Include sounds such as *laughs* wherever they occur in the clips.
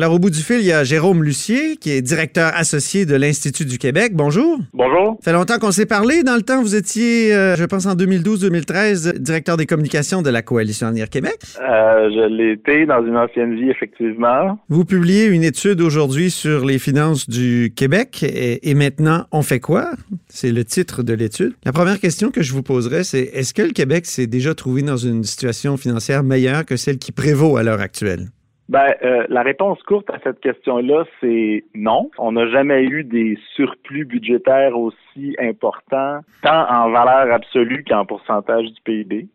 Alors, au bout du fil, il y a Jérôme Lucier, qui est directeur associé de l'Institut du Québec. Bonjour. Bonjour. Ça fait longtemps qu'on s'est parlé. Dans le temps, vous étiez, euh, je pense, en 2012-2013, directeur des communications de la Coalition Avenir Québec. Euh, je l'ai été dans une ancienne vie, effectivement. Vous publiez une étude aujourd'hui sur les finances du Québec. Et, et maintenant, on fait quoi? C'est le titre de l'étude. La première question que je vous poserai, c'est est-ce que le Québec s'est déjà trouvé dans une situation financière meilleure que celle qui prévaut à l'heure actuelle? Ben, euh, la réponse courte à cette question-là, c'est non. On n'a jamais eu des surplus budgétaires aussi importants, tant en valeur absolue qu'en pourcentage du PIB.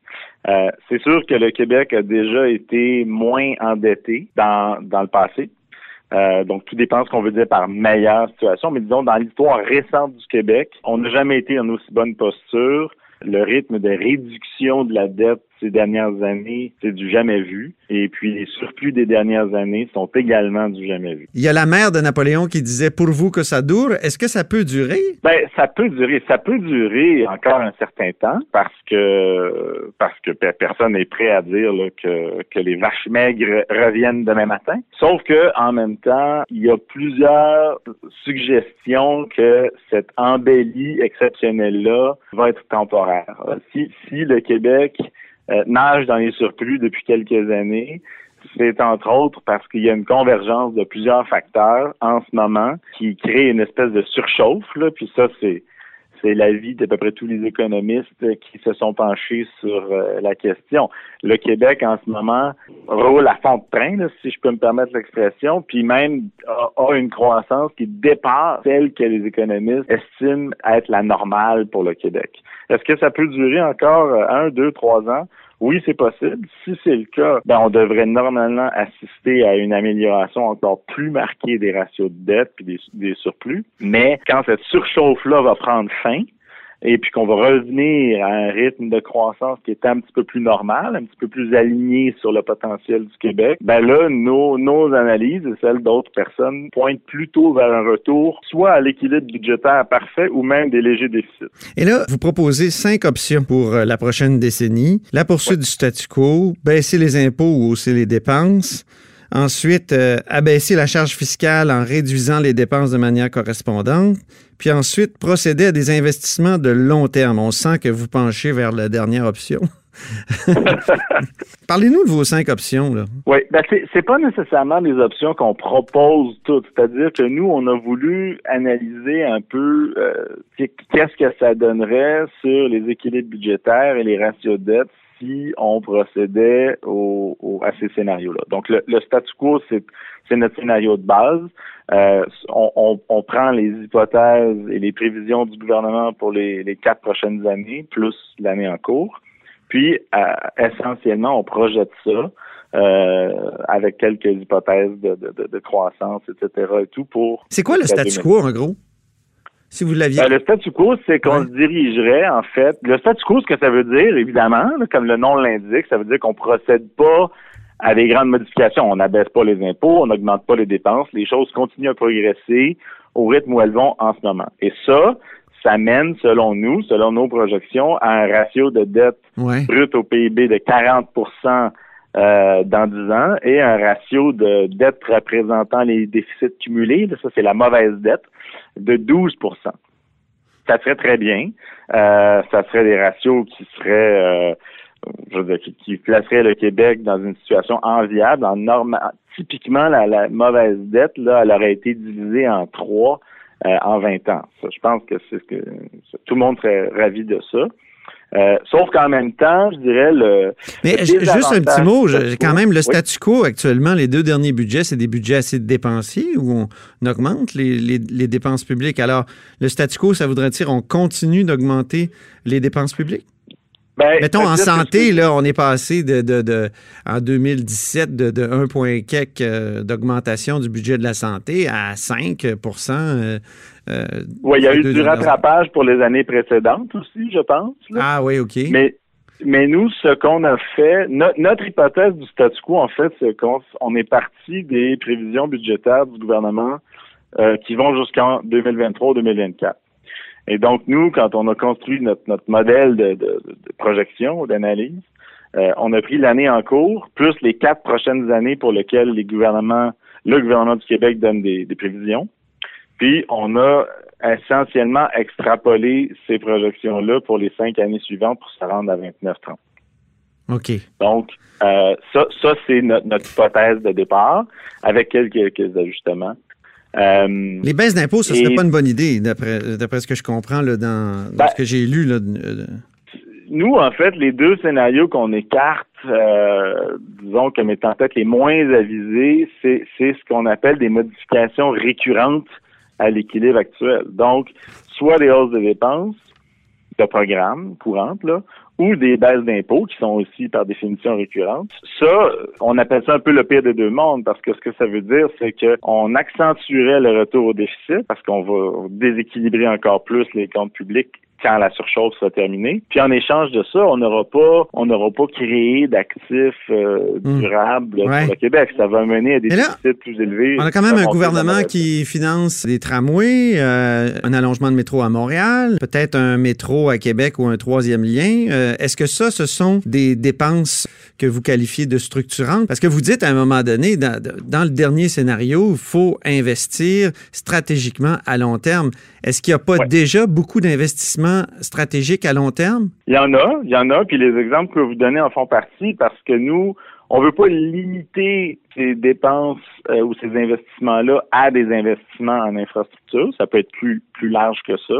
Euh, c'est sûr que le Québec a déjà été moins endetté dans, dans le passé. Euh, donc, tout dépend de ce qu'on veut dire par meilleure situation. Mais disons, dans l'histoire récente du Québec, on n'a jamais été en aussi bonne posture. Le rythme de réduction de la dette ces dernières années, c'est du jamais vu. Et puis, les surplus des dernières années sont également du jamais vu. Il y a la mère de Napoléon qui disait pour vous que ça dure. Est-ce que ça peut durer? Ben, ça peut durer. Ça peut durer encore un certain temps parce que parce que personne n'est prêt à dire là, que, que les vaches maigres reviennent demain matin. Sauf que en même temps, il y a plusieurs suggestions que cette embellie exceptionnelle-là va être temporaire. Si, si le Québec euh, nage dans les surplus depuis quelques années, c'est entre autres parce qu'il y a une convergence de plusieurs facteurs en ce moment qui crée une espèce de surchauffe. Là, puis ça, c'est c'est l'avis d'à peu près tous les économistes qui se sont penchés sur euh, la question. Le Québec, en ce moment, roule à fond de train, si je peux me permettre l'expression, puis même a, une croissance qui dépasse celle que les économistes estiment être la normale pour le Québec. Est-ce que ça peut durer encore euh, un, deux, trois ans? Oui, c'est possible. Si c'est le cas, ben, on devrait normalement assister à une amélioration encore plus marquée des ratios de dette puis des, des surplus. Mais quand cette surchauffe-là va prendre fin, et puis qu'on va revenir à un rythme de croissance qui est un petit peu plus normal, un petit peu plus aligné sur le potentiel du Québec, ben là, nos, nos analyses et celles d'autres personnes pointent plutôt vers un retour soit à l'équilibre budgétaire parfait ou même des légers déficits. Et là, vous proposez cinq options pour euh, la prochaine décennie. La poursuite du statu quo, baisser les impôts ou hausser les dépenses, Ensuite, euh, abaisser la charge fiscale en réduisant les dépenses de manière correspondante. Puis ensuite, procéder à des investissements de long terme. On sent que vous penchez vers la dernière option. *laughs* Parlez-nous de vos cinq options. Là. Oui, ben c'est pas nécessairement des options qu'on propose toutes. C'est-à-dire que nous, on a voulu analyser un peu euh, qu'est-ce que ça donnerait sur les équilibres budgétaires et les ratios de dette si on procédait au, à ces scénarios-là. Donc, le, statu quo, c'est notre scénario de base. Euh, on, on, prend les hypothèses et les prévisions du gouvernement pour les, les quatre prochaines années, plus l'année en cours. Puis, euh, essentiellement, on projette ça euh, avec quelques hypothèses de, de, de, croissance, etc. et tout pour... C'est quoi le statu quo, en gros? Si vous l'aviez. Ben, le statu quo, c'est qu'on se dirigerait, en fait. Le statu quo, ce que ça veut dire, évidemment, comme le nom l'indique, ça veut dire qu'on procède pas à des grandes modifications. On n'abaisse pas les impôts, on n'augmente pas les dépenses. Les choses continuent à progresser au rythme où elles vont en ce moment. Et ça, ça mène, selon nous, selon nos projections, à un ratio de dette brute au PIB de 40 euh, dans 10 ans et un ratio de dette représentant les déficits cumulés, ça c'est la mauvaise dette, de 12% Ça serait très bien. Euh, ça serait des ratios qui seraient, euh, je veux dire, qui, qui, placeraient le Québec dans une situation enviable. En typiquement, la, la, mauvaise dette, là, elle aurait été divisée en trois en 20 ans. Ça, je pense que c'est ce que tout le monde serait ravi de ça. Euh, sauf qu'en même temps, je dirais le. Mais juste un petit mot, quand même, le statu quo actuellement, les deux derniers budgets, c'est des budgets assez dépensiers où on augmente les, les, dépenses publiques. Alors, le statu quo, ça voudrait dire on continue d'augmenter les dépenses publiques? Ben, Mettons, en santé, là, on est passé de, de, de en 2017 de, de 1 point euh, d'augmentation du budget de la santé à 5% euh, euh, Oui, il y a eu du rattrapage pour les années précédentes aussi, je pense. Ah oui, OK. Mais, mais nous, ce qu'on a fait, notre hypothèse du statu quo, en fait, c'est qu'on on est parti des prévisions budgétaires du gouvernement qui vont jusqu'en 2023-2024. Et donc, nous, quand on a construit notre, notre modèle de, de, de projection, d'analyse, euh, on a pris l'année en cours, plus les quatre prochaines années pour lesquelles les gouvernements, le gouvernement du Québec donne des, prévisions. Puis on a essentiellement extrapolé ces projections-là pour les cinq années suivantes pour se rendre à 29-30. OK. Donc, euh, ça, ça c'est notre, hypothèse de départ, avec quelques, quelques ajustements. Euh, les baisses d'impôts, ce ne serait pas une bonne idée, d'après ce que je comprends là, dans, dans ben ce que j'ai lu. Là, nous, en fait, les deux scénarios qu'on écarte, euh, disons comme étant peut-être les moins avisés, c'est ce qu'on appelle des modifications récurrentes à l'équilibre actuel. Donc, soit des hausses de dépenses de programme courantes, là, ou des baisses d'impôts qui sont aussi par définition récurrentes. Ça, on appelle ça un peu le pire des deux mondes parce que ce que ça veut dire, c'est qu'on accentuerait le retour au déficit parce qu'on va déséquilibrer encore plus les comptes publics quand la surchauffe sera terminée. Puis en échange de ça, on n'aura pas, on n'aura pas créé d'actifs euh, hmm. durables pour le Québec. Ça va mener à des déficits plus élevés. On a quand même un gouvernement qui finance des tramways, euh, un allongement de métro à Montréal, peut-être un métro à Québec ou un troisième lien. Euh, est-ce que ça, ce sont des dépenses que vous qualifiez de structurantes? Parce que vous dites à un moment donné, dans, dans le dernier scénario, il faut investir stratégiquement à long terme. Est-ce qu'il n'y a pas déjà beaucoup d'investissements stratégiques à long terme? Il y en a, il y en a, puis les exemples que vous donnez en font partie parce que nous, on veut pas limiter ces dépenses euh, ou ces investissements-là à des investissements en infrastructure. Ça peut être plus plus large que ça.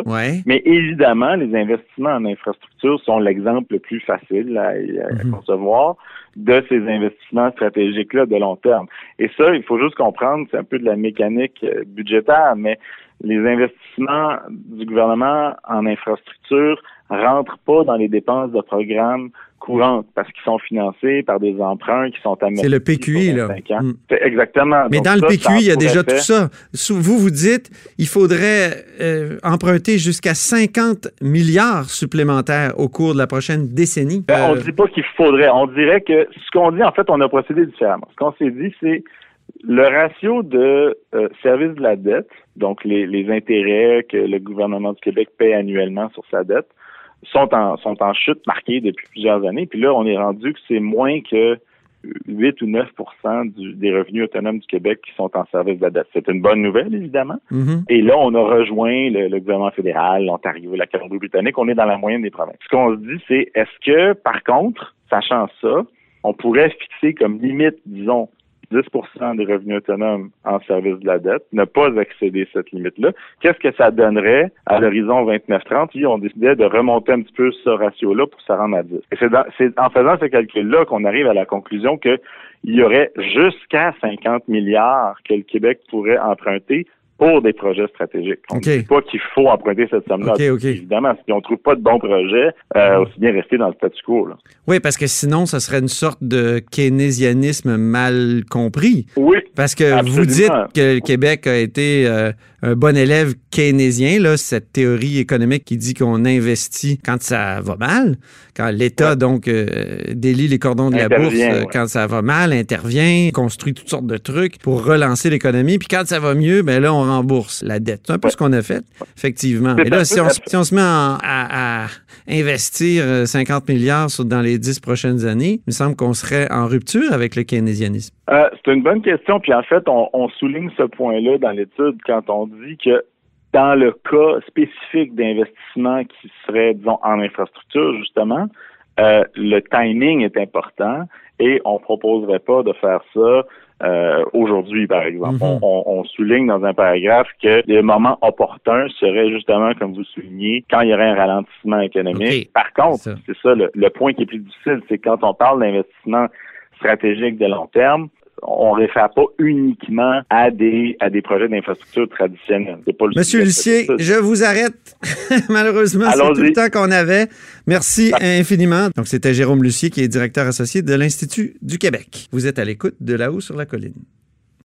Mais évidemment, les investissements en infrastructure sont l'exemple le plus facile à, mhm. concevoir de ces investissements stratégiques-là de long terme. Et ça, il faut juste comprendre, c'est un peu de la mécanique euh, budgétaire, mais les investissements du gouvernement en infrastructure rentrent pas dans les dépenses de programmes courantes parce qu'ils sont financés par des emprunts qui sont amortis. C'est le PQI, là. Hmm. Exactement. Mais dans le PQI, il y a déjà tout ça. Vous, vous dites, il faudrait euh, emprunter jusqu'à 50 milliards supplémentaires au cours de la prochaine décennie. Ben, on ne dit pas qu'il faudrait. On dirait que ce qu'on dit, en fait, on a procédé différemment. Ce qu'on s'est dit, c'est le ratio de euh, service de la dette, donc les, les, intérêts que le gouvernement du Québec paie annuellement sur sa dette, sont en, sont en chute marquée depuis plusieurs années. Puis là, on est rendu que c'est moins que 8 ou 9 du, des revenus autonomes du Québec qui sont en service de la dette. C'est une bonne nouvelle, évidemment. Mm-hmm. Et là, on a rejoint le, le gouvernement fédéral, l'Ontario, la Colombie-Britannique. On est dans la moyenne des provinces. Ce qu'on se dit, c'est est-ce que, par contre, sachant ça, on pourrait fixer comme limite, disons, 10% des revenus autonomes en service de la dette, ne pas accéder cette limite-là. Qu'est-ce que ça donnerait à l'horizon 29-30 si on décidait de remonter un petit peu ce ratio-là pour se rendre à 10? Et c'est en faisant ce calcul-là qu'on arrive à la conclusion qu'il y aurait jusqu'à 50 milliards que le Québec pourrait emprunter pour des projets stratégiques. On ne dit pas qu'il faut emprunter cette somme-là. Évidemment, si on ne trouve pas de bons projets, euh, aussi bien rester dans le statu quo. Oui, parce que sinon, ça serait une sorte de keynésianisme mal compris. Oui. Parce que vous dites que le Québec a été euh, un bon élève keynésien, là, cette théorie économique qui dit qu'on investit quand ça va mal, quand l'État, donc, euh, délie les cordons de la bourse euh, quand ça va mal, intervient, construit toutes sortes de trucs pour relancer l'économie. Puis quand ça va mieux, ben là, on rembourse la dette. C'est un peu ce qu'on a fait, effectivement. Et là, si on, se met à, investir 50 euh, milliards dans les 10 prochaines années, il me semble qu'on serait en rupture avec le keynésianisme. C'est une bonne question. Puis en fait, on, on souligne ce point-là dans l'étude quand on dit que dans le cas spécifique d'investissement qui serait, disons, en infrastructure, justement, euh, le timing est important et on proposerait pas de faire ça euh, aujourd'hui, par exemple. Mhm. on, souligne dans un paragraphe que le moment opportun serait justement, comme vous soulignez, quand il y aurait un ralentissement économique. Par contre, c'est ça le, le, point qui est plus difficile, c'est quand on parle d'investissement stratégique de long terme, on ne réfère pas uniquement à des, à des projets d'infrastructure traditionnels. Monsieur Lucier, je vous arrête. *laughs* Malheureusement, c'est tout le temps qu'on avait. Merci infiniment. Donc, c'était Jérôme Lucier qui est directeur associé de l'Institut du Québec. Vous êtes à l'écoute de là-haut sur la colline.